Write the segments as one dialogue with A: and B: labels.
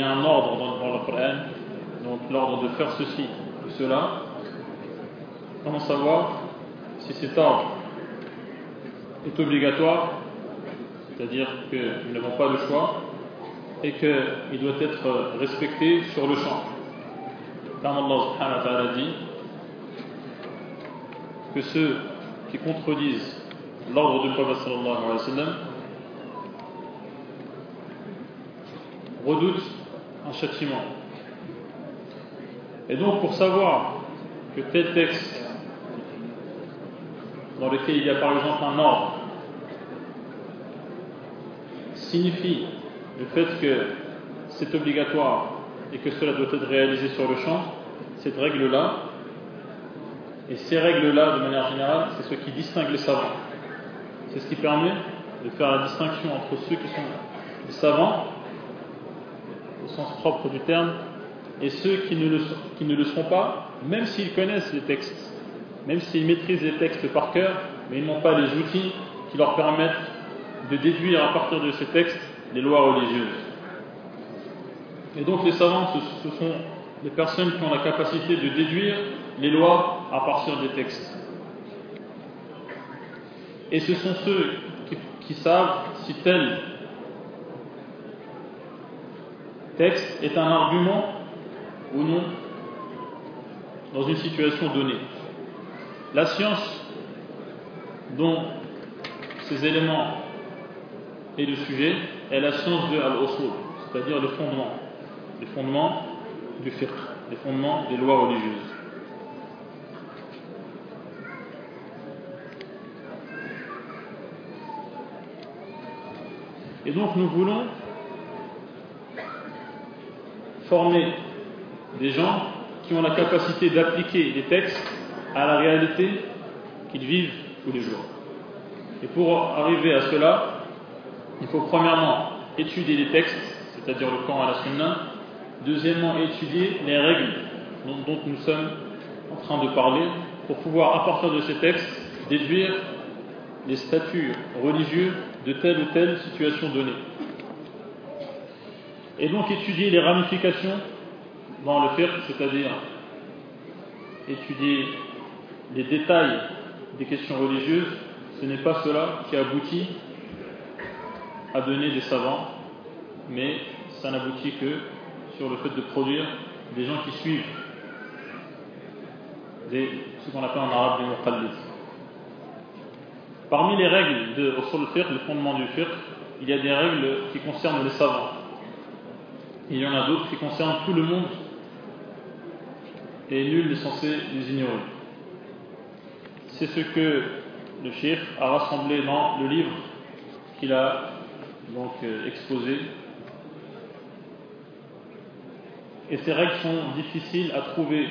A: y a un ordre dans, dans le Coran, donc l'ordre de faire ceci ou cela, comment savoir si cet ordre est obligatoire, c'est-à-dire que nous n'avons pas le choix, et qu'il doit être respecté sur le champ? Car Allah subhanahu wa ta'ala dit que ceux qui contredisent l'ordre du prophète sallallahu alayhi wa sallam redoutent un châtiment. Et donc pour savoir que tel texte dans lequel il y a par exemple un ordre signifie le fait que c'est obligatoire et que cela doit être réalisé sur le champ, cette règle-là, et ces règles-là, de manière générale, c'est ce qui distingue les savants. C'est ce qui permet de faire la distinction entre ceux qui sont des savants, sens propre du terme, et ceux qui ne le, qui ne le seront pas, même s'ils connaissent les textes, même s'ils maîtrisent les textes par cœur, mais ils n'ont pas les outils qui leur permettent de déduire à partir de ces textes les lois religieuses. Et donc les savants, ce, sont les personnes qui ont la capacité de déduire les lois à partir des textes. Et ce sont ceux qui, qui savent si tel texte est un argument ou non dans une situation donnée. La science dont ces éléments est le sujet est la science de al-usul, c'est-à-dire le fondement, les fondements du fiqh, les fondements des lois religieuses. Et donc nous voulons former des gens qui ont la capacité d'appliquer les textes à la réalité qu'ils vivent tous les jours. Et pour arriver à cela, il faut premièrement étudier les textes, c'est-à-dire le Coran à la Sunna, deuxièmement étudier les règles dont, dont, nous sommes en train de parler, pour pouvoir, à partir de ces textes, déduire les statuts religieux de telle ou telle situation donnée. Et donc étudier les ramifications dans le fiqh, c'est-à-dire étudier les détails des questions religieuses, ce n'est pas cela qui aboutit à donner des savants, mais ça n'aboutit que sur le fait de produire des gens qui suivent ce qu'on appelle en arabe des muqallid. Parmi les règles de Usul fiqh, le fondement du fiqh, il y a des règles qui concernent les savants. Il y en a d'autres qui concernent tout le monde et nul n'est censé les ignorer. C'est ce que le cheikh a rassemblé dans le livre qu'il a donc euh, exposé. Et ces règles sont difficiles à trouver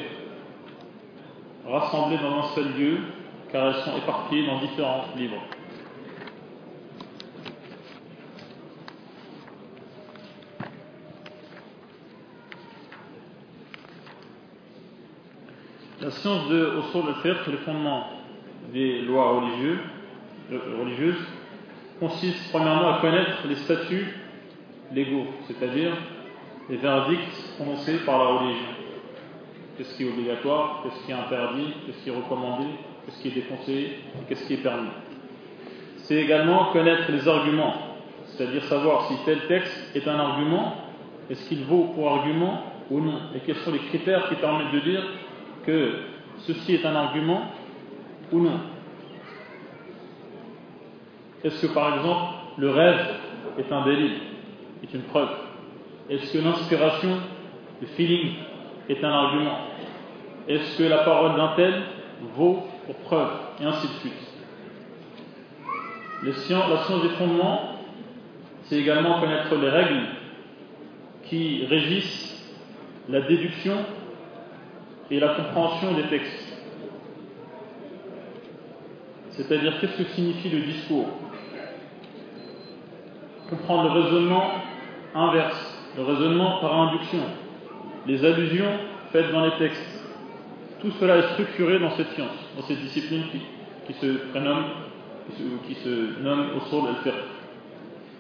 A: rassemblées dans un seul lieu, car elles sont éparpillées dans différents livres. La science de Usul al-Fiqh, le fondement des lois religieuses, religieuses, consiste premièrement à connaître les statuts légaux, c'est-à-dire les verdicts prononcés par la religion. Qu'est-ce qui est obligatoire, qu'est-ce qui est interdit, qu'est-ce qui est recommandé, qu'est-ce qui est déconseillé, qu'est-ce qui est permis. C'est également connaître les arguments, c'est-à-dire savoir si tel texte est un argument, est-ce qu'il vaut pour argument ou non, et quels sont les critères qui permettent de dire que ceci est un argument ou non. Est-ce que par exemple le rêve est un délit, est une preuve? Est-ce que l'inspiration, le feeling est un argument? Est-ce que la parole d'un tel vaut pour preuve? Et ainsi de suite. La science des fondements, c'est également connaître les règles qui régissent la déduction et la compréhension des textes. C'est-à-dire qu'est-ce que signifie le discours? Comprendre le raisonnement inverse, le raisonnement par induction, les allusions faites dans les textes. Tout cela est structuré dans cette science, dans cette discipline qui, se prénomme, qui se, nomme au al-fiqh.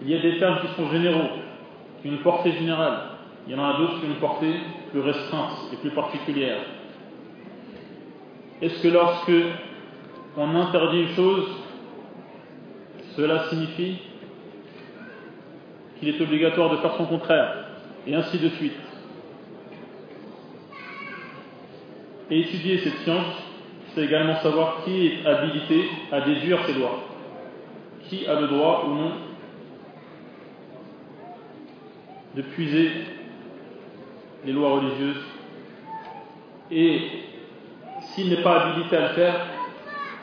A: Il y a des termes qui sont généraux, qui ont une portée générale. Il y en a d'autres qui ont une portée plus restreinte et plus particulière. Est-ce que lorsque on interdit une chose, cela signifie qu'il est obligatoire de faire son contraire, et ainsi de suite. Et étudier cette science, c'est également savoir qui est habilité à déduire ces lois, qui a le droit ou non de puiser les lois religieuses, et s'il n'est pas habilité à le faire,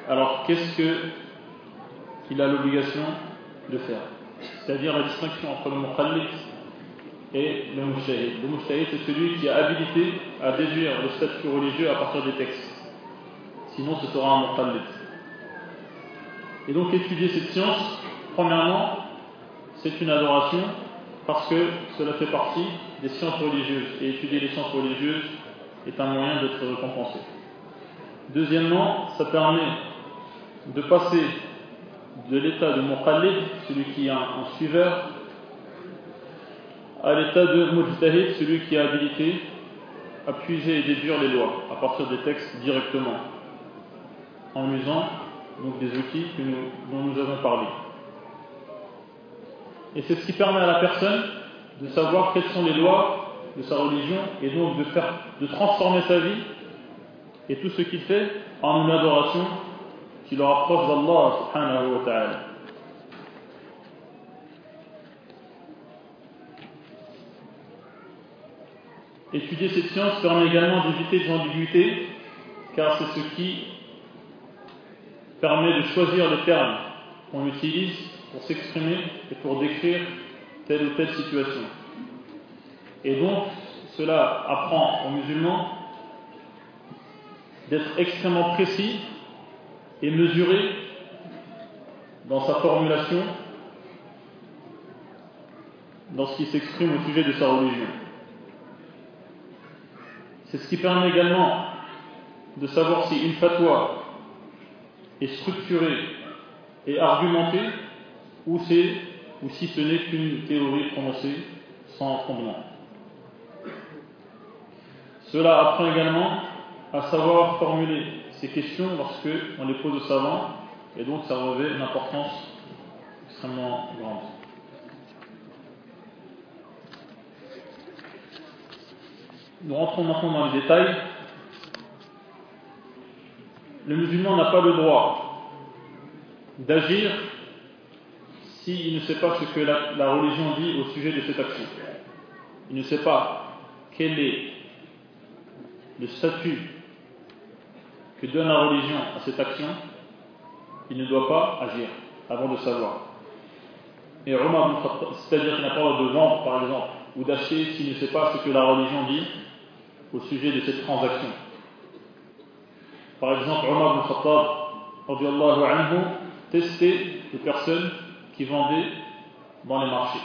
A: alors qu'est-ce qu'il a l'obligation de faire? C'est-à-dire la distinction entre le muqallid et le mujtahid. Le mujtahid, c'est celui qui a habilité à déduire le statut religieux à partir des textes. Sinon, ce sera un muqallid. Et donc, étudier cette science, premièrement, c'est une adoration parce que cela fait partie des sciences religieuses. Et étudier les sciences religieuses est un moyen d'être récompensé. Deuxièmement, ça permet de passer de l'état de muqallid, celui qui est un, suiveur, à l'état de mujtahid, celui qui est habilité à puiser et déduire les lois à partir des textes directement, en usant donc des outils dont nous avons parlé. Et c'est ce qui permet à la personne de savoir quelles sont les lois de sa religion et donc de, faire, de transformer sa vie et tout ce qu'il fait en une adoration qui le rapproche d'Allah subhanahu wa ta'ala. Étudier cette science permet également d'éviter des ambiguïtés, car c'est ce qui permet de choisir les termes qu'on utilise pour s'exprimer et pour décrire telle ou telle situation. Et donc, cela apprend aux musulmans d'être extrêmement précis et mesuré dans sa formulation, dans ce qui s'exprime au sujet de sa religion. C'est ce qui permet également de savoir si une fatwa est structurée et argumentée ou, ou si ce n'est qu'une théorie prononcée sans fondement. Cela apprend également à savoir formuler ces questions lorsque on les pose aux savants, et donc ça revêt une importance extrêmement grande. Nous rentrons maintenant dans les détails. Le musulman n'a pas le droit d'agir s'il ne sait pas ce que la, la, religion dit au sujet de cette action. Il ne sait pas quel est le statut que donne la religion à cette action, il ne doit pas agir avant de savoir. Et Omar c'est-à-dire qu'il n'a pas de vendre par exemple, ou d'acheter s'il ne sait pas ce que la religion dit au sujet de cette transaction. Par exemple, Omar ibn Khattab anhu, testait les personnes qui vendaient dans les marchés.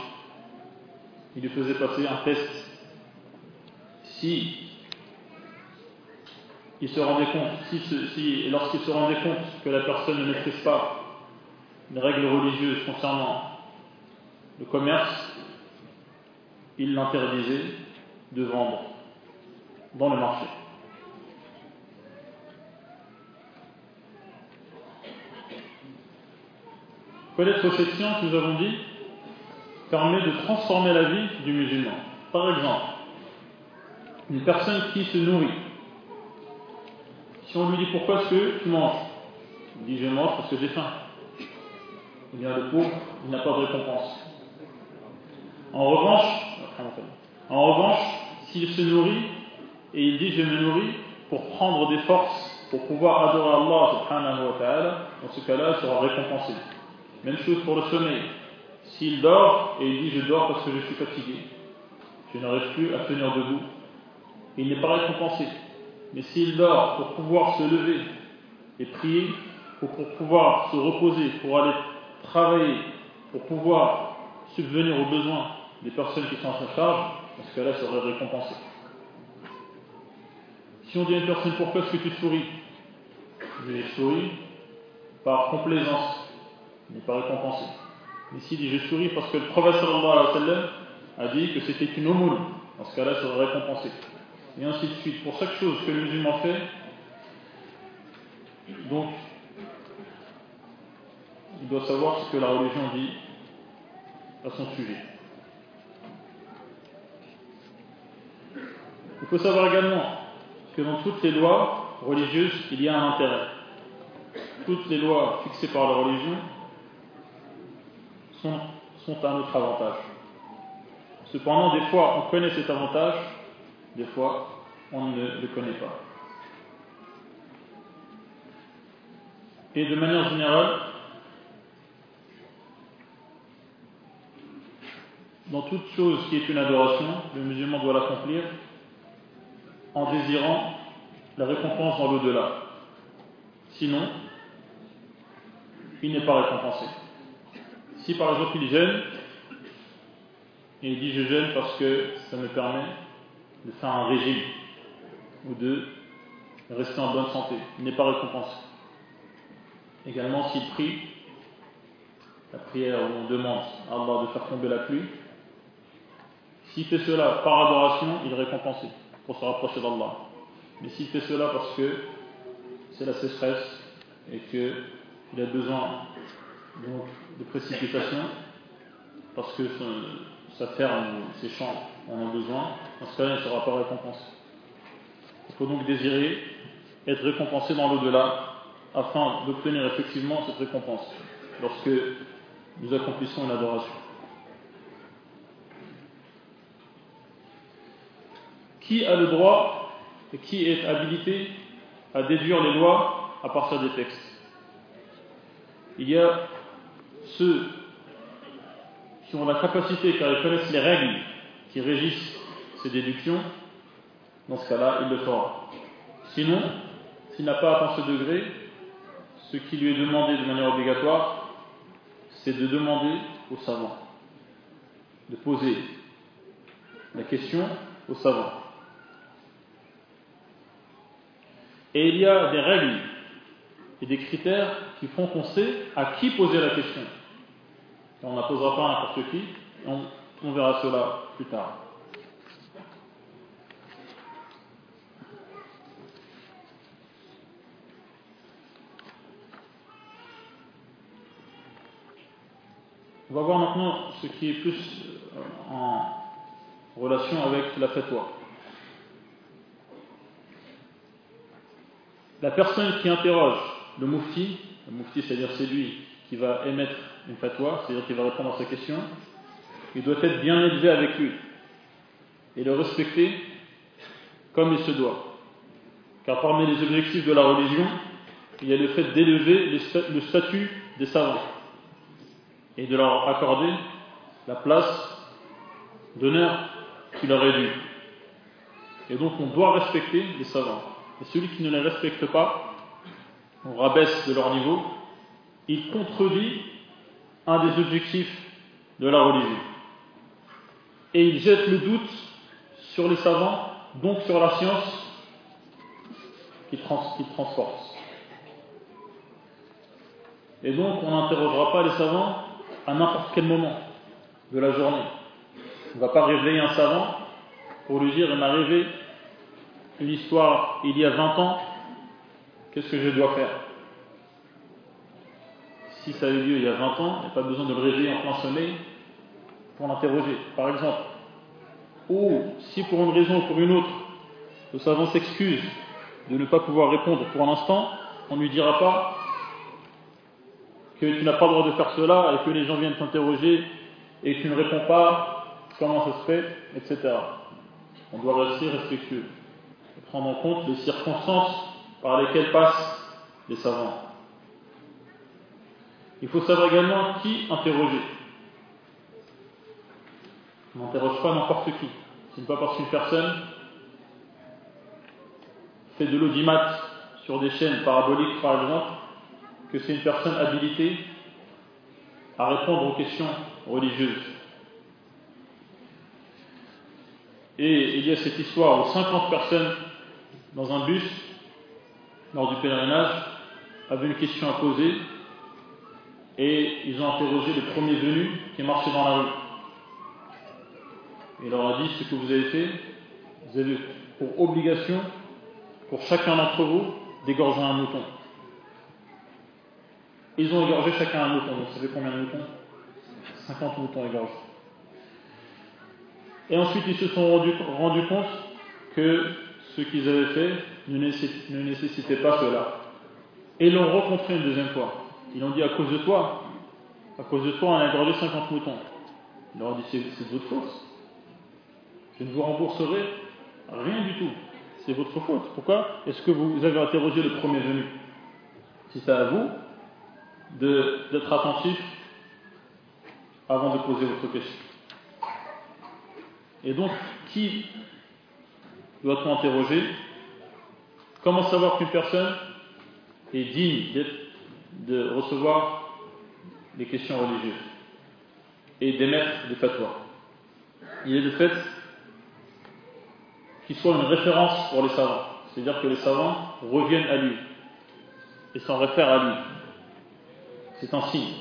A: Il lui faisait passer un test. Si il se compte, lorsqu'il se rendait compte que la personne ne maîtrise pas les règles religieuses concernant le commerce, il l'interdisait de vendre dans le marché. Connaître cette science, nous avons dit, permet de transformer la vie du musulman. Par exemple, une personne qui se nourrit si on lui dit pourquoi est-ce que tu manges Il dit je mange parce que j'ai faim. Eh bien le pauvre, il n'a pas de récompense. En revanche, en revanche, s'il se nourrit et il dit je me nourris pour prendre des forces pour pouvoir adorer Allah subhanahu wa ta'ala, dans ce cas-là, il sera récompensé. Même chose pour le sommeil. S'il dort et il dit je dors parce que je suis fatigué, je n'arrive plus à tenir debout. Il n'est pas récompensé. Mais s'il dort pour pouvoir se lever et prier, pour pouvoir se reposer, pour aller travailler, pour pouvoir subvenir aux besoins des personnes qui sont à sa charge, dans ce cas-là, serait récompensé. Si on dit à une personne pourquoi est-ce que tu souris? Je souris par complaisance, n'est pas récompensé. Mais s'il dit je souris parce que le prophète a dit que c'était une aumône, dans ce cas-là, serait récompensé. Et ainsi de suite. Pour chaque chose que le musulman fait, donc, il doit savoir ce que la religion dit à son sujet. Il faut savoir également que dans toutes les lois religieuses, il y a un intérêt. Toutes les lois fixées par la religion sont, sont à notre avantage. Cependant, des fois, on connaît cet avantage, des fois, on ne le connaît pas. Et de manière générale, dans toute chose qui est une adoration, le musulman doit l'accomplir en désirant la récompense dans l'au-delà. Sinon, il n'est pas récompensé. Si par exemple il jeûne, et il dit je jeûne parce que ça me permet de faire un régime ou de rester en bonne santé, il n'est pas récompensé. Également s'il prie, la prière où on demande à Allah de faire tomber la pluie, s'il fait cela par adoration, il est récompensé pour se rapprocher d'Allah. Mais s'il fait cela parce que c'est la sécheresse et qu'il a besoin donc, de précipitation, parce que sa ferme ou ses champs en ont besoin, dans ce cas il ne sera pas récompensé. Il faut donc désirer être récompensé dans l'au-delà afin d'obtenir effectivement cette récompense lorsque nous accomplissons une adoration. Qui a le droit et qui est habilité à déduire les lois à partir des textes? Il y a ceux qui ont la capacité, car ils connaissent les règles qui régissent ces déductions, dans ce cas-là, il le fera. Sinon, s'il n'a pas atteint ce degré, ce qui lui est demandé de manière obligatoire, c'est de demander aux savants, de poser la question aux savants. Et il y a des règles et des critères qui font qu'on sait à qui poser la question. On ne la posera pas n'importe qui, on, on verra cela plus tard. On va voir maintenant ce qui est plus euh, en relation avec la fatwa. La personne qui interroge le mufti, le mufti c'est-à-dire c'est lui qui va émettre une fatwa, c'est-à-dire qui va répondre à sa question, il doit être bien élevé avec lui et le respecter comme il se doit. Car parmi les objectifs de la religion, il y a le fait d'élever le statut des savants et de leur accorder la place d'honneur qui leur est due. Et donc on doit respecter les savants. Et celui qui ne les respecte pas, on rabaisse de leur niveau, il contredit un des objectifs de la religion. Et il jette le doute sur les savants, donc sur la science qui, trans transporte. Et donc on n'interrogera pas les savants à n'importe quel moment de la journée. On ne va pas réveiller un savant pour lui dire il m'a rêvé une histoire il y a 20 ans, qu'est-ce que je dois faire? Si ça a eu lieu il y a 20 ans, il n'y a pas besoin de le réveiller en plein sommeil pour l'interroger, par exemple. Ou si pour une raison ou pour une autre, le savant s'excuse de ne pas pouvoir répondre pour un instant, on ne lui dira pas que tu n'as pas le droit de faire cela et que les gens viennent t'interroger et que tu ne réponds pas, comment ça se fait, etc. On doit rester respectueux et prendre en compte les circonstances par lesquelles passent les savants. Il faut savoir également qui interroger. On n'interroge pas n'importe qui. Ce n'est pas parce qu'une personne fait de l'audimat sur des chaînes paraboliques, par exemple, que c'est une personne habilitée à répondre aux questions religieuses. Et il y a cette histoire où 50 personnes dans un bus, lors du pèlerinage, avaient une question à poser et ils ont interrogé le premier venu qui marchait dans la rue. Il leur a dit ce que vous avez fait, vous avez pour obligation, pour chacun d'entre vous, d'égorger un mouton. Ils ont égorgé chacun un mouton. Vous savez combien de moutons? 50 moutons égorgés. Et ensuite, ils se sont rendus, compte que ce qu'ils avaient fait ne nécessitait pas cela. Et l'ont rencontré une deuxième fois. Ils ont dit à cause de toi, à cause de toi, on a égorgé 50 moutons. Ils leur ont dit c'est de votre faute. Je ne vous rembourserai rien du tout. C'est votre faute. Pourquoi? Est-ce que vous avez interrogé le premier venu? Si c'est à vous d'être attentif avant de poser votre question. Et donc, qui doit-on interroger? Comment savoir qu'une personne est digne de recevoir des questions religieuses et d'émettre des fatwas Il est de fait qu'il soit une référence pour les savants. C'est-à-dire que les savants reviennent à lui et s'en réfèrent à lui. C'est un signe.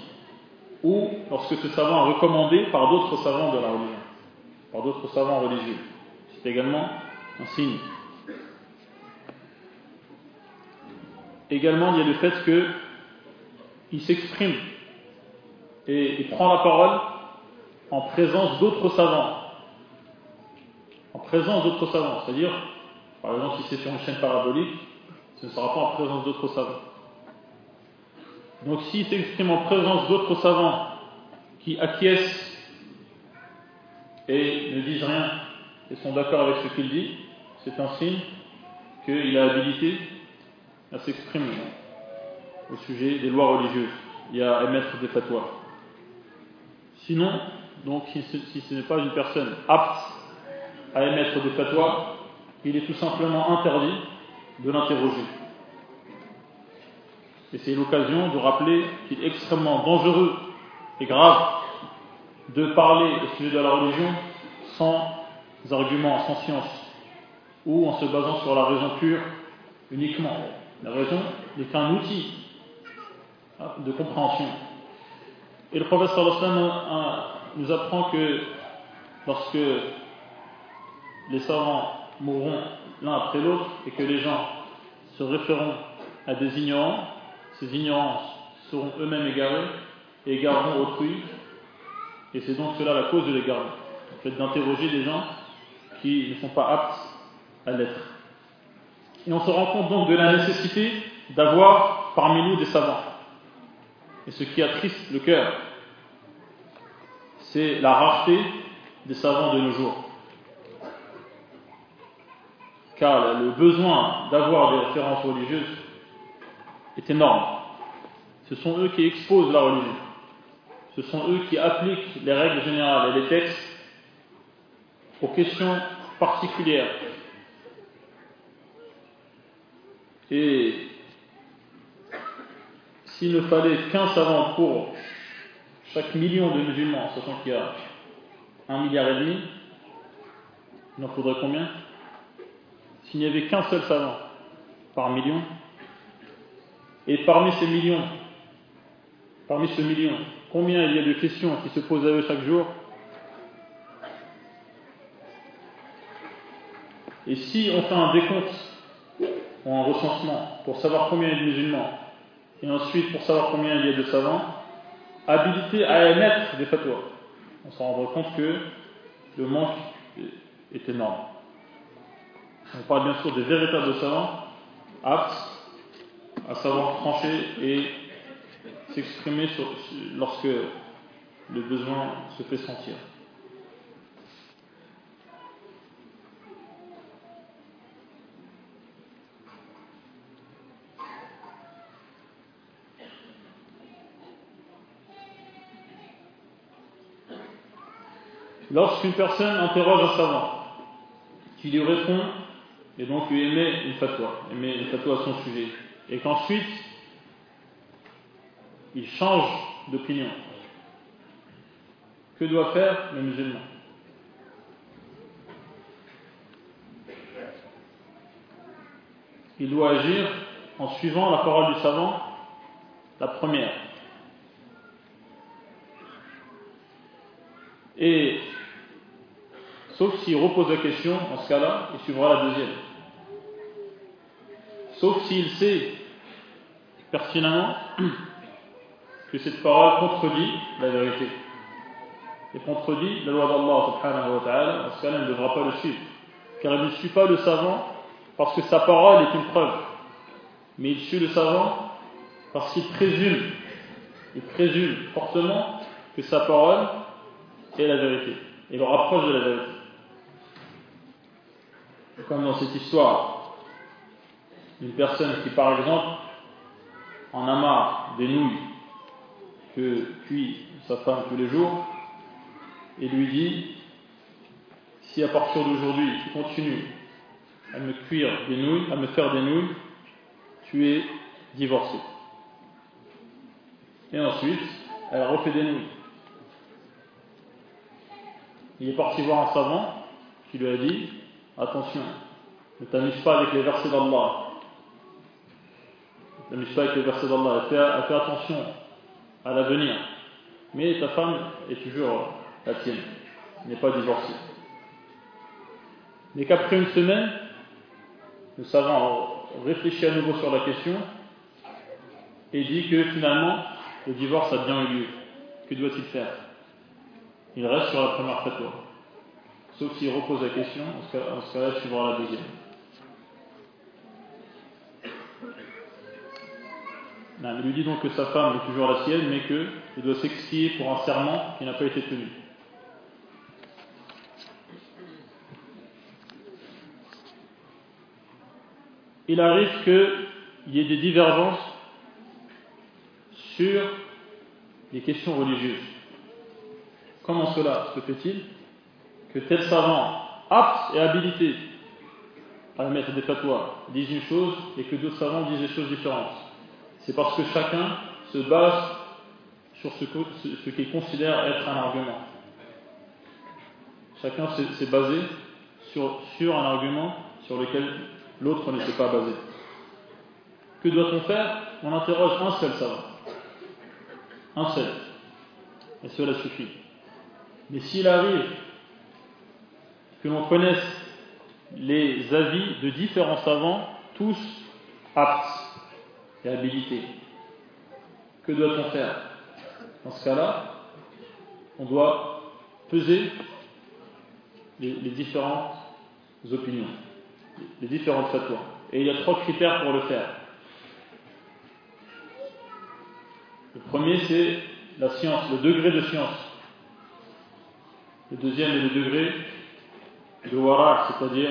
A: Ou lorsque ce savant est recommandé par d'autres savants de la religion, par d'autres savants religieux. C'est également un signe. Également, il y a le fait qu'il s'exprime et il prend la parole en présence d'autres savants en présence d'autres savants. C'est-à-dire, par exemple, si c'est sur une chaîne parabolique, ce ne sera pas en présence d'autres savants. Donc s'il s'exprime en présence d'autres savants qui acquiescent et ne disent rien et sont d'accord avec ce qu'il dit, c'est un signe qu'il a habilité à s'exprimer au sujet des lois religieuses et à émettre des fatwas. Sinon, donc si ce n'est pas une personne apte à émettre des fatwas, il est tout simplement interdit de l'interroger. Et c'est l'occasion de rappeler qu'il est extrêmement dangereux et grave de parler au sujet de la religion sans arguments, sans science, ou en se basant sur la raison pure uniquement. La raison n'est qu'un outil de compréhension. Et le professeur nous apprend que lorsque les savants mourront l'un après l'autre et que les gens se référeront à des ignorants, ces ignorants seront eux-mêmes égarés et égareront autrui. Et c'est donc cela la cause de l'égarement. Le fait d'interroger des gens qui ne sont pas aptes à l'être. Et on se rend compte donc de la nécessité d'avoir parmi nous des savants. Et ce qui attriste le cœur, c'est la rareté des savants de nos jours car le besoin d'avoir des références religieuses est énorme. Ce sont eux qui exposent la religion. Ce sont eux qui appliquent les règles générales et les textes aux questions particulières. Et s'il ne fallait qu'un savant pour chaque million de musulmans, sachant qu'il y a un milliard et demi, il en faudrait combien? S'il n'y avait qu'un seul savant par million, et parmi ces millions, parmi ce million, combien il y a de questions qui se posent à eux chaque jour? Et si on fait un décompte ou un recensement pour savoir combien il y a de musulmans, et ensuite pour savoir combien il y a de savants, habilités à émettre des fatwas, on se rendra compte que le manque est énorme. On parle bien sûr des véritables savants, aptes à savoir trancher et s'exprimer lorsque le besoin se fait sentir. Lorsqu'une personne interroge un savant, qui lui répond et donc lui émet une fatwa, émet une fatwa à son sujet, et qu'ensuite il change d'opinion, que doit faire le musulman? Il doit agir en suivant la parole du savant, la première. Et sauf s'il repose la question, en ce cas-là, il suivra la deuxième. Sauf s'il sait pertinemment que cette parole contredit la vérité et contredit la loi d'Allah subhanahu wa ta'ala, dans ce cas-là, il ne devra pas le suivre. Car il ne suit pas le savant parce que sa parole est une preuve. Mais il suit le savant parce qu'il présume, il présume fortement que sa parole est la vérité. Et le rapproche de la vérité. Comme dans cette histoire d'une personne qui, par exemple, en a marre des nouilles que cuit sa femme tous les jours, et lui dit si à partir d'aujourd'hui tu continues à me cuire des nouilles, à me faire des nouilles, tu es divorcé. Et ensuite, elle refait des nouilles. Il est parti voir un savant qui lui a dit Attention, ne t'amuse pas avec les versets d'Allah. Ne t'amuse pas avec les versets d'Allah. Fais, attention à l'avenir. Mais ta femme est toujours la tienne, n'est pas divorcée. Mais qu'après une semaine, nous savons réfléchir à nouveau sur la question et dit que finalement, le divorce a bien eu lieu. Que doit-il faire? Il reste sur la première fatwa. Sauf s'il repose la question, en ce cas-là, suivra la deuxième. il lui dit donc que sa femme est toujours la sienne, mais qu'il doit s'expier pour un serment qui n'a pas été tenu. il arrive qu'il y ait des divergences sur les questions religieuses. Comment cela se fait-il? Que tel savant, apte et habilité à mettre des fatwas, dise une chose et que d'autres savants disent des choses différentes C'est parce que chacun se base sur ce qu'il considère être un argument. Chacun s'est basé sur, sur un argument sur lequel l'autre ne s'est pas basé. Que doit-on faire? On interroge un seul savant. Un seul. Et cela suffit. Mais s'il arrive que l'on connaisse les avis de différents savants, tous aptes et habilités, que doit-on faire? Dans ce cas-là, on doit peser les, différentes opinions les différentes fatwas. Et il y a trois critères pour le faire. Le premier, c'est la science, le degré de science. Le deuxième est le degré de wara, c'est-à-dire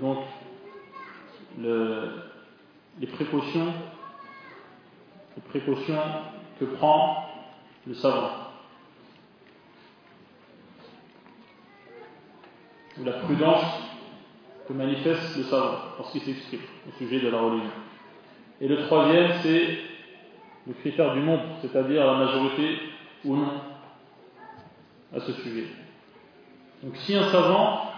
A: donc les précautions, que prend le savant. La prudence que manifeste le savant lorsqu'il s'exprime au sujet de la religion. Et le troisième, c'est le critère du nombre, c'est-à-dire la majorité ou non à ce sujet. Donc si un savant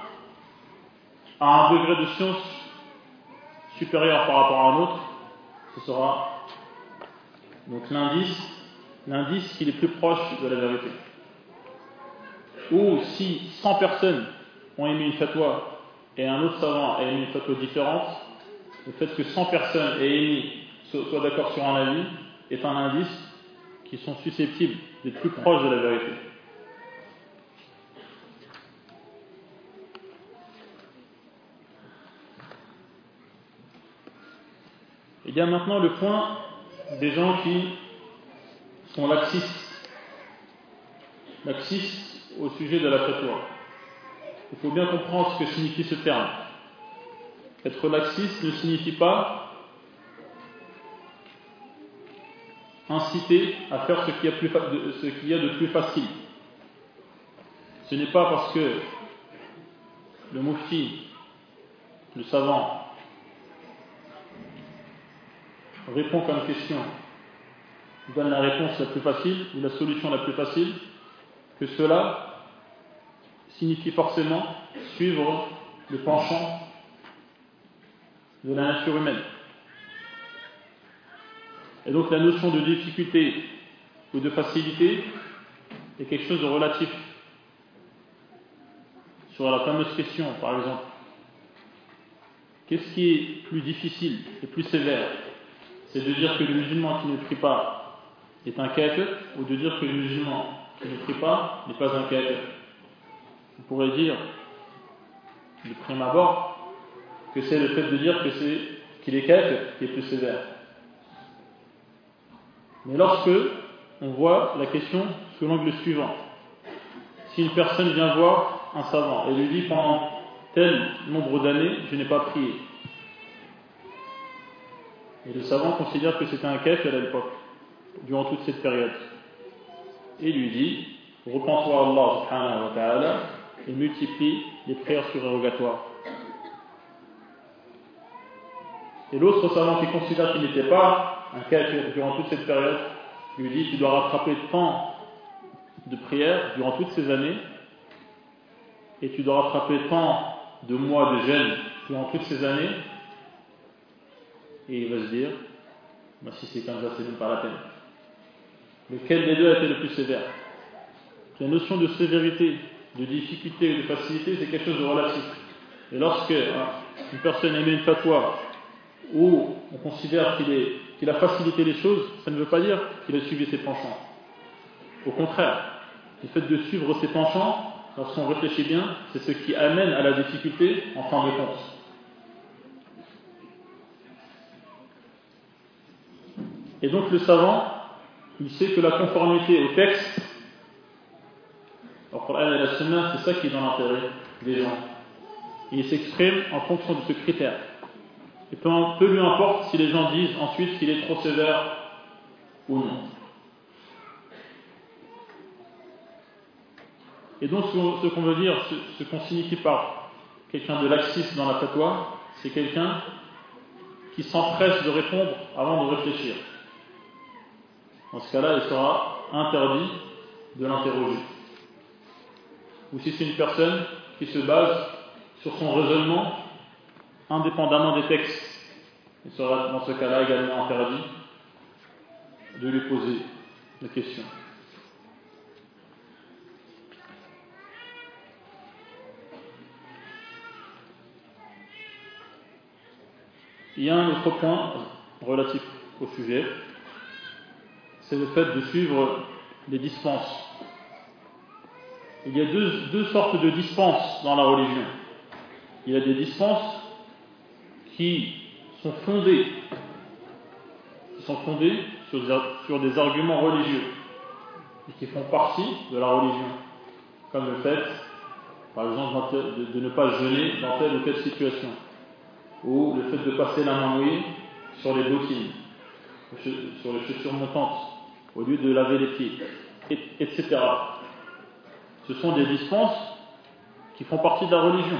A: a un degré de science supérieur par rapport à un autre, ce sera donc l'indice, l'indice qu'il est plus proche de la vérité. Ou si 100 personnes ont émis une fatwa et un autre savant a émis une photo différente, le fait que 100 personnes aient émis, soient d'accord sur un avis, est un indice qui sont susceptibles d'être plus proches de la vérité. Il y a maintenant le point des gens qui sont laxistes. Laxistes au sujet de la fatwa. Il faut bien comprendre ce que signifie ce terme. Être laxiste ne signifie pas inciter à faire ce qu'il y, a de plus facile. Ce n'est pas parce que le mufti le savant répond comme question, donne la réponse la plus facile ou la solution la plus facile, que cela signifie forcément suivre le penchant de la nature humaine. Et donc la notion de difficulté ou de facilité est quelque chose de relatif. Sur la fameuse question, par exemple, qu'est-ce qui est plus difficile et plus sévère? C'est de dire que le musulman qui ne prie pas est un kafir ou de dire que le musulman qui ne prie pas n'est pas un kafir On pourrait dire, de prime abord, que c'est le fait de dire que c'est qu'il est kafir qui est plus sévère. Mais lorsque on voit la question sous l'angle suivant, si une personne vient voir un savant et lui dit pendant tel nombre d'années, je n'ai pas prié, et le savant considère que c'était un kafir à l'époque, durant toute cette période, et lui dit, repens-toi Allah subhanahu wa et multiplie les prières surérogatoires. Et l'autre savant qui considère qu'il n'était pas un kafir durant toute cette période, lui dit tu dois rattraper tant de prières durant toutes ces années, et tu dois rattraper tant de mois de jeûne durant toutes ces années, et il va se dire, bah, si c'est comme ça, c'est même pas la peine. Lequel des deux a été le plus sévère? La notion de sévérité, de difficulté ou de facilité, c'est quelque chose de relatif. Et lorsque hein, une personne émet une fatwa où on considère qu'il a facilité les choses, ça ne veut pas dire qu'il a suivi ses penchants. Au contraire, le fait de suivre ses penchants, lorsqu'on réfléchit bien, c'est ce qui amène à la difficulté en fin de compte. Et donc le savant, il sait que la conformité au texte, au Coran et la Sunna, c'est ça qui est dans l'intérêt des gens. il s'exprime en fonction de ce critère. Et peu, lui importe si les gens disent ensuite qu'il est trop sévère ou non. Et donc ce qu'on veut dire, ce, qu'on signifie par quelqu'un de laxiste dans la fatwa, c'est quelqu'un qui s'empresse de répondre avant de réfléchir. Dans ce cas-là, il sera interdit de l'interroger. Ou si c'est une personne qui se base sur son raisonnement indépendamment des textes. Il sera dans ce cas-là également interdit de lui poser la question. Il y a un autre point relatif au sujet, c'est le fait de suivre les dispenses. Il y a deux, deux sortes de dispenses dans la religion. Il y a des dispenses qui sont fondés, qui sont fondés sur sur des arguments religieux et qui font partie de la religion, comme le fait, par exemple, de, ne pas jeûner dans telle ou telle situation, ou le fait de passer la main mouillée sur les bottines, sur les chaussures montantes, au lieu de laver les pieds, etc. Ce sont des dispenses qui font partie de la religion.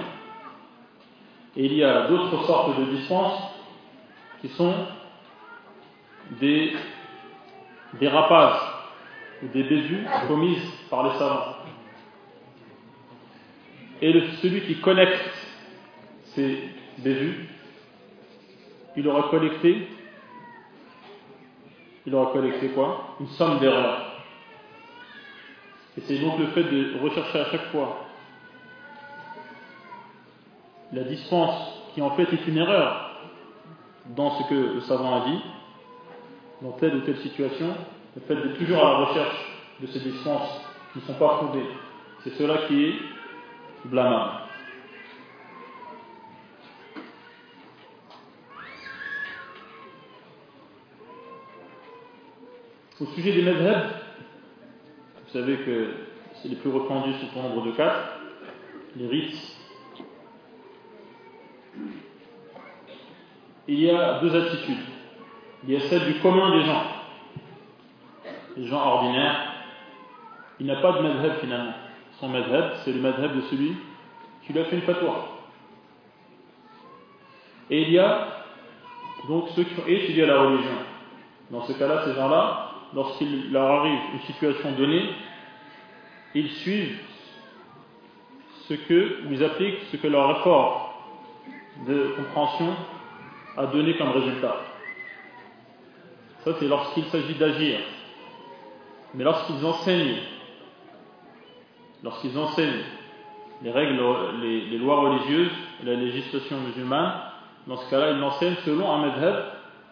A: Et il y a d'autres sortes de dispenses qui sont des dérapages ou des bévues commises par les savants. Et celui qui connecte ces bévues, il aura collecté, il aura collecté quoi? Une somme d'erreurs. Et c'est donc le fait de rechercher à chaque fois la dispense qui en fait est une erreur dans ce que le savant a dit, dans telle ou telle situation, le fait d'être toujours à la recherche de ces dispenses qui ne sont pas fondées, c'est cela qui est blâmable. Au sujet des madhhabs, vous savez que c'est les plus répandus sont au nombre de quatre, les rites il y a deux attitudes. Il y a celle du commun des gens, les gens ordinaires. Il n'a pas de madhab finalement. Son madhab, c'est le madhab de celui qui lui a fait une fatwa. Et il y a donc ceux qui ont étudié la religion. Dans ce cas-là, ces gens-là, lorsqu'il leur arrive une situation donnée, ils suivent ce que, ou ils appliquent ce que leur effort de compréhension a donné comme résultat. Ça, c'est lorsqu'il s'agit d'agir. Mais lorsqu'ils enseignent, lorsqu'ils enseignent les règles, les, lois religieuses, la législation musulmane, dans ce cas-là, ils l'enseignent selon un madhab.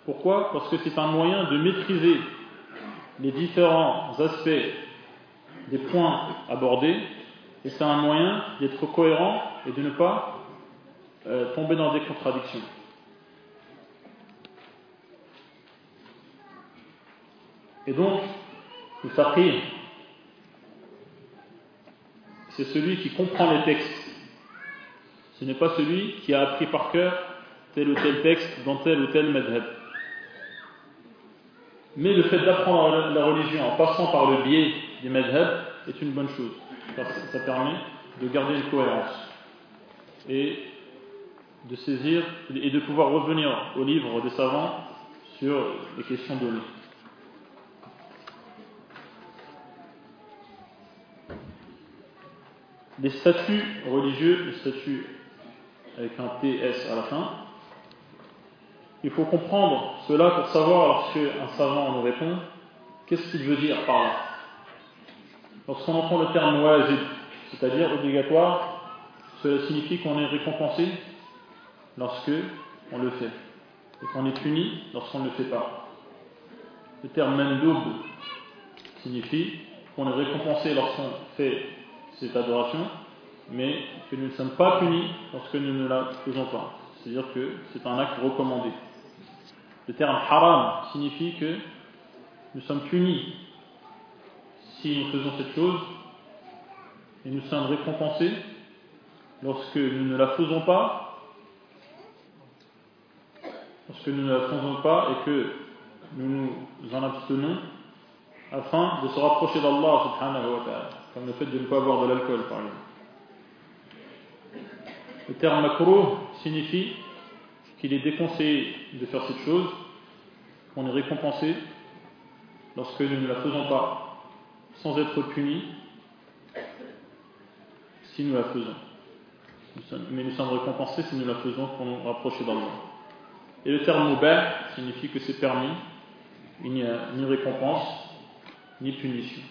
A: Pourquoi? Parce que c'est un moyen de maîtriser les différents aspects des points abordés, et c'est un moyen d'être cohérent et de ne pas euh, tomber dans des contradictions. Et donc, le faqih, c'est celui qui comprend les textes. Ce n'est pas celui qui a appris par cœur tel ou tel texte dans tel ou tel madhab. Mais le fait d'apprendre la religion en passant par le biais des madhab est une bonne chose, ça permet de garder une cohérence et de saisir et de pouvoir revenir au livre des savants sur les questions données. les statuts religieux, les statuts avec un TS à la fin, il faut comprendre cela pour savoir, lorsque un savant nous répond, qu'est-ce qu'il veut dire par là? Lorsqu'on entend le terme wajib, c'est-à-dire obligatoire, cela signifie qu'on est récompensé lorsque on le fait, et qu'on est puni lorsqu'on ne le fait pas. Le terme mandoub signifie qu'on est récompensé lorsqu'on fait cette adoration, mais que nous ne sommes pas punis lorsque nous ne la faisons pas. C'est-à-dire que c'est un acte recommandé. Le terme haram signifie que nous sommes punis si nous faisons cette chose et nous sommes récompensés lorsque nous ne la faisons pas, lorsque nous ne la faisons pas et que nous nous en abstenons afin de se rapprocher d'Allah subhanahu wa ta'ala comme le fait de ne pas boire de l'alcool par exemple. Le terme macro signifie qu'il est déconseillé de faire cette chose, qu'on est récompensé lorsque nous ne la faisons pas, sans être puni si nous la faisons. mais nous sommes récompensés si nous la faisons pour nous rapprocher d'Allah. Et le terme mubah signifie que c'est permis, il n'y a ni récompense, ni punition.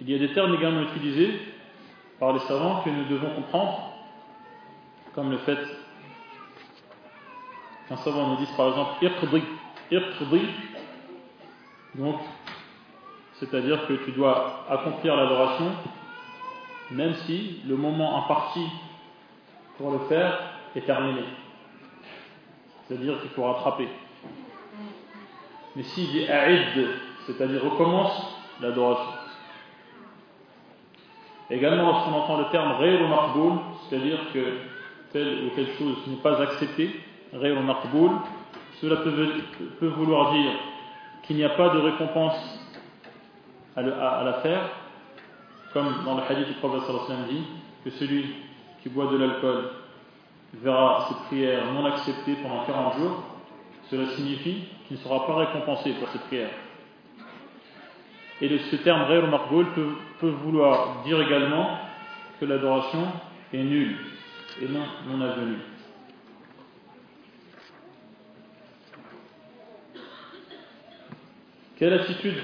A: Il y a des termes également utilisés par les savants que nous devons comprendre, comme le fait qu'un savant nous dise par exemple irqdi, donc c'est-à-dire que tu dois accomplir l'adoration même si le moment imparti pour le faire est terminé. C'est-à-dire qu'il faut rattraper. Mais s'il dit a'id, c'est-à-dire recommence l'adoration. Également, lorsqu'on entend le terme ou maqboul, c'est-à-dire que telle ou telle chose n'est pas acceptée, ou maqboul, cela peut, vouloir dire qu'il n'y a pas de récompense à, la faire, comme dans le hadith du prophète dit que celui qui boit de l'alcool verra ses prières non acceptées pendant 40 jours, cela signifie qu'il ne sera pas récompensé pour ses prières. Et ce terme Ghayr peut, peut vouloir dire également que l'adoration est nulle et non non avenue. Quelle attitude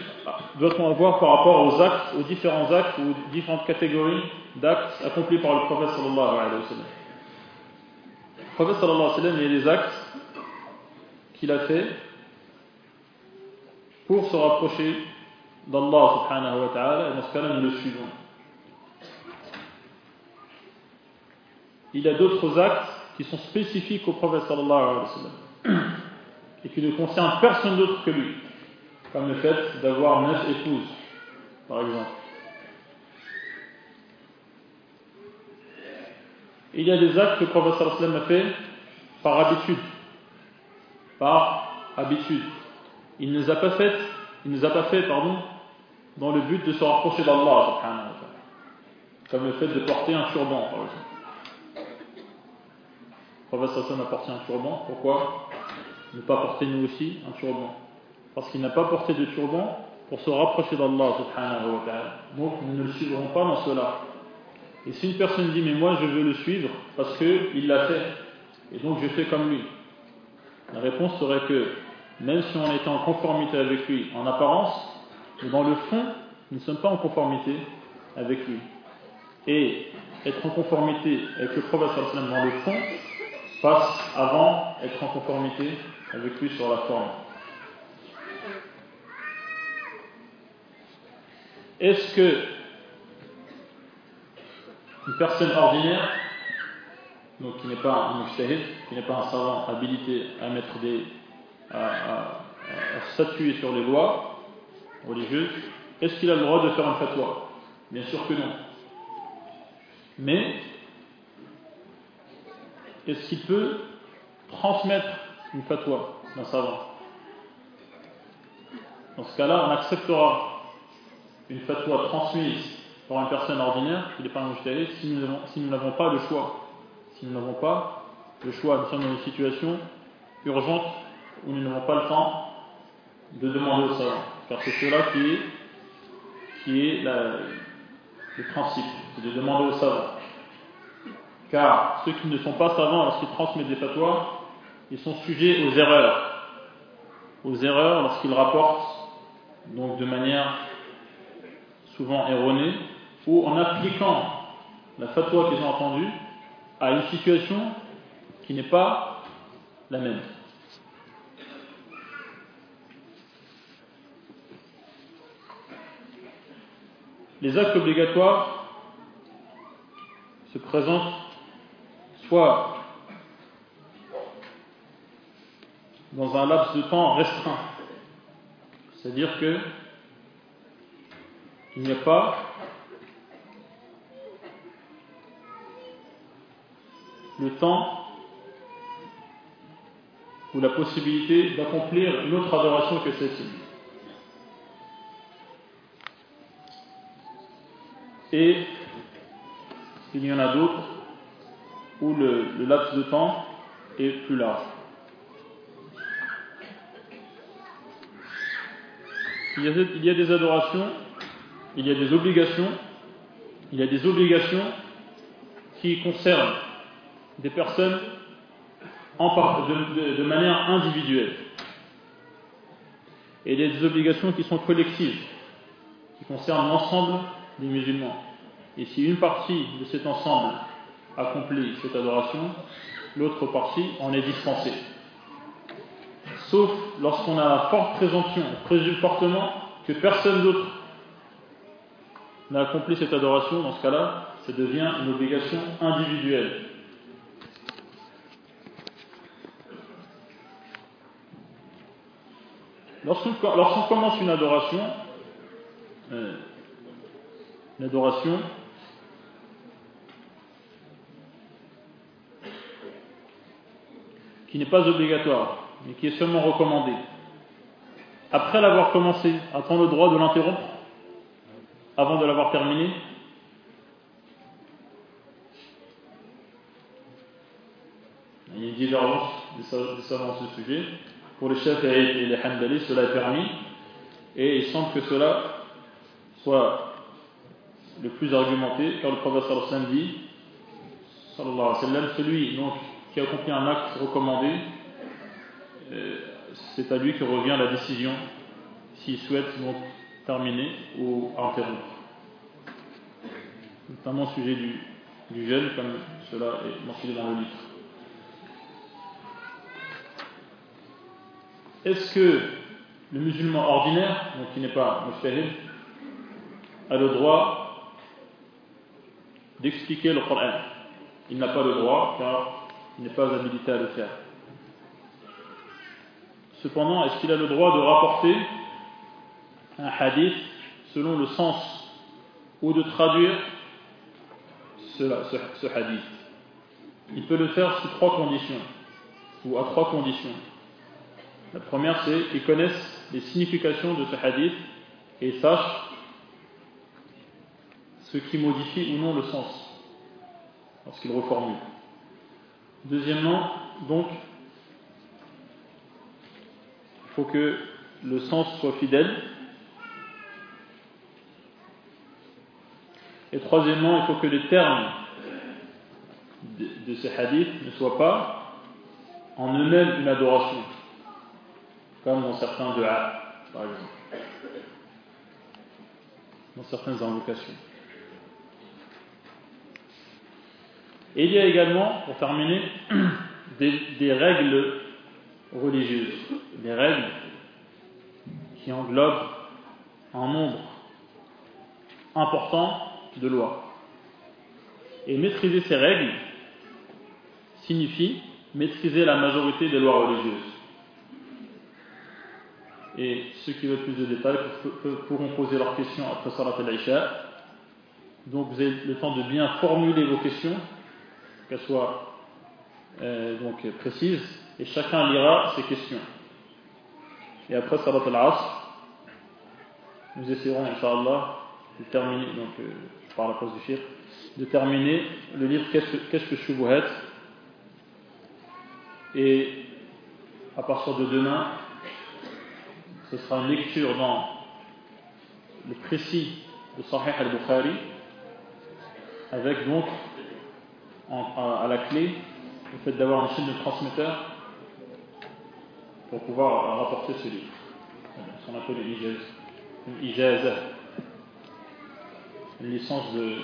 A: doit-on avoir par rapport aux actes, aux différents actes ou différentes catégories d'actes accomplis par le prophète sallallahu alayhi Le prophète sallallahu alayhi wa sallam, il y a des actes qu'il a fait pour se rapprocher d'Allah subhanahu ta'ala, et dans ce cas-là, nous le suivons. Il y a d'autres actes qui sont spécifiques au prophète sallallahu alayhi wa et qui ne concernent personne d'autre que lui, comme le fait d'avoir neuf épouses, par exemple. Il y a des actes que le prophète sallallahu alayhi wa a fait par habitude, par habitude. Il ne les a pas fait, il ne les a pas fait, pardon, dans le but de se rapprocher d'Allah comme le fait de porter un turban, par exemple. Le prophète a porté un turban, pourquoi? Ne pas porter nous aussi un turban Parce qu'il n'a pas porté de turban pour se rapprocher d'Allah. Donc nous ne le suivrons pas dans cela. Et si une personne dit mais moi je veux le suivre parce qu'il l'a fait, et donc je fais comme lui, la réponse serait que même si on était en conformité avec lui en apparence, dans le fond, nous ne sommes pas en conformité avec lui. Et être en conformité avec le prophète dans le fond passe avant être en conformité avec lui sur la forme. Est-ce que une personne ordinaire, donc qui n'est pas un mujtahid, qui n'est pas un savant habilité à mettre des, à, statuer sur les lois religieuses, est-ce qu'il a le droit de faire un fatwa? Bien sûr que non. Mais est-ce qu'il peut transmettre une fatwa d'un savant? Dans ce cas-là, on acceptera une fatwa transmise par une personne ordinaire, qui n'est pas un mujtahid, si nous n'avons pas le choix. Si nous n'avons pas le choix, nous sommes dans une situation urgente où nous n'avons pas le temps de demander au savant. Car c'est cela qui est, qui est le principe, c'est de demander au savant. Car ceux qui ne sont pas savants lorsqu'ils transmettent des fatwas, ils sont sujets aux erreurs. Aux erreurs lorsqu'ils rapportent donc de manière souvent erronée, ou en appliquant la fatwa qu'ils ont entendue à une situation qui n'est pas la même. Les actes obligatoires se présentent soit dans un laps de temps restreint, c'est-à-dire que il n'y a pas le temps ou la possibilité d'accomplir une autre adoration que celle-ci. Et il y en a d'autres où le, laps de temps est plus large. il y a des adorations il y a des obligations, il y a des obligations qui concernent des personnes de, manière individuelle. Et il y a des obligations qui sont collectives, qui concernent l'ensemble des musulmans. Et si une partie de cet ensemble accomplit cette adoration, l'autre partie en est dispensée. Sauf lorsqu'on a la forte présomption, présume fortement que personne d'autre n'a accompli cette adoration, dans ce cas-là, ça devient une obligation individuelle. Lorsqu'on commence une adoration, euh, une adoration qui n'est pas obligatoire, mais qui est seulement recommandée, après l'avoir commencé, a-t-on le droit de l'interrompre avant de l'avoir terminé Il y a une divergence des savants ce sujet. Pour les chefs et les Hanbali, cela est permis. Et il semble que cela soit le plus argumenté, car le prophète sallallahu dit celui donc, qui accompli un acte recommandé, euh, c'est à lui que revient la décision s'il souhaite donc terminer ou interrompre. Notamment au sujet du, du jeûne, comme cela est mentionné dans le livre. Est-ce que le musulman ordinaire, donc qui n'est pas mustahil, a le droit d'expliquer le Coran Il n'a pas le droit car il n'est pas habilité à le faire. Cependant, est-ce qu'il a le droit de rapporter un hadith selon le sens ou de traduire ce, ce, hadith? Il peut le faire sous trois conditions, ou à trois conditions. La première, c'est qu'il connaisse les significations de ce hadith et sache ce qui modifie ou non le sens lorsqu'il reformule. Deuxièmement, donc, il faut que le sens soit fidèle. Et troisièmement, il faut que les termes de, ces hadiths ne soient pas en eux-mêmes une adoration, comme dans certains de par exemple, dans certaines invocations. Et il y a également, pour terminer, des, règles religieuses, des règles qui englobent un nombre important de lois. Et maîtriser ces règles signifie maîtriser la majorité des lois religieuses. Et ceux qui veulent plus de détails pourront poser leurs questions après Salat al-Isha. Donc vous avez le temps de bien formuler vos questions qu'elle soit euh, donc précise, et chacun lira ses questions. Et après Salat al-Asr, nous essaierons, Inch'Allah, de terminer, donc euh, à la pause du shir, de terminer le livre Qu'est-ce que, qu'est-ce que Shubuhat? Et à partir de demain, ce sera une lecture dans le précis de Sahih al-Bukhari, avec donc à, la clé le fait d'avoir un chaîne de transmetteur pour pouvoir rapporter ce livre. Ce qu'on appelle une ijaza, une licence de,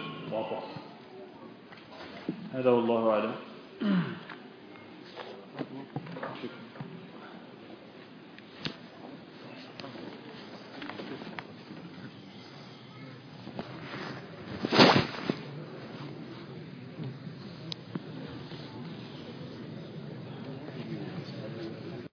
A: de